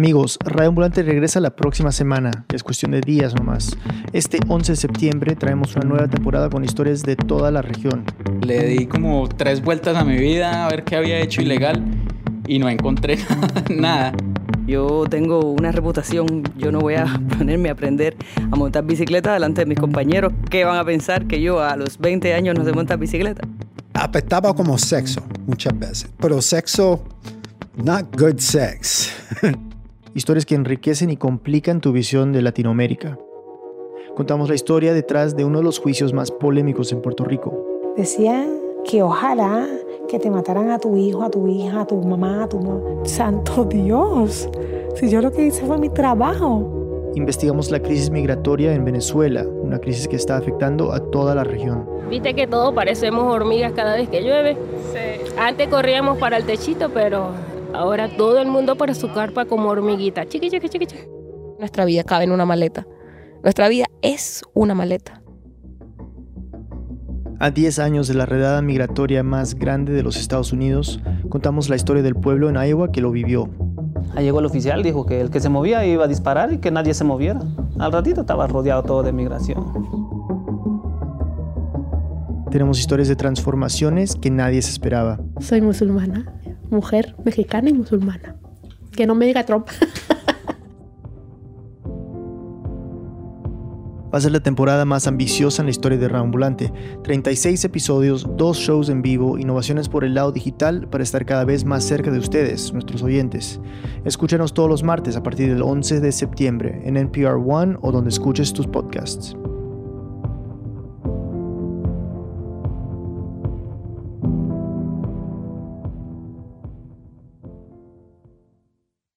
Amigos, Radio Ambulante regresa la próxima semana, es cuestión de días nomás. Este 11 de septiembre traemos una nueva temporada con historias de toda la región. Le di como tres vueltas a mi vida a ver qué había hecho ilegal y no encontré nada. Yo tengo una reputación, yo no voy a ponerme a aprender a montar bicicleta delante de mis compañeros. ¿Qué van a pensar que yo a los 20 años no sé montar bicicleta? Apestaba como sexo muchas veces, pero sexo, not good sex. Historias que enriquecen y complican tu visión de Latinoamérica. Contamos la historia detrás de uno de los juicios más polémicos en Puerto Rico. Decían que ojalá que te mataran a tu hijo, a tu hija, a tu mamá, a tu mamá. Santo Dios, si yo lo que hice fue mi trabajo. Investigamos la crisis migratoria en Venezuela, una crisis que está afectando a toda la región. Viste que todos parecemos hormigas cada vez que llueve. Sí. Antes corríamos para el techito, pero ahora todo el mundo para su carpa como hormiguita. Chiqui, chiqui, chiqui, chiqui. Nuestra vida cabe en una maleta. Nuestra vida es una maleta. A 10 años de la redada migratoria más grande de los Estados Unidos, contamos la historia del pueblo en Iowa que lo vivió. Ahí llegó el oficial, dijo que el que se movía iba a disparar y que nadie se moviera. Al ratito estaba rodeado todo de migración. Tenemos historias de transformaciones que nadie se esperaba. Soy musulmana, mujer mexicana y musulmana. Que no me diga Trump. Va a ser la temporada más ambiciosa en la historia de Rambulante. 36 episodios, dos shows en vivo, innovaciones por el lado digital para estar cada vez más cerca de ustedes, nuestros oyentes. Escúchanos todos los martes a partir del 11 de septiembre en NPR One o donde escuches tus podcasts.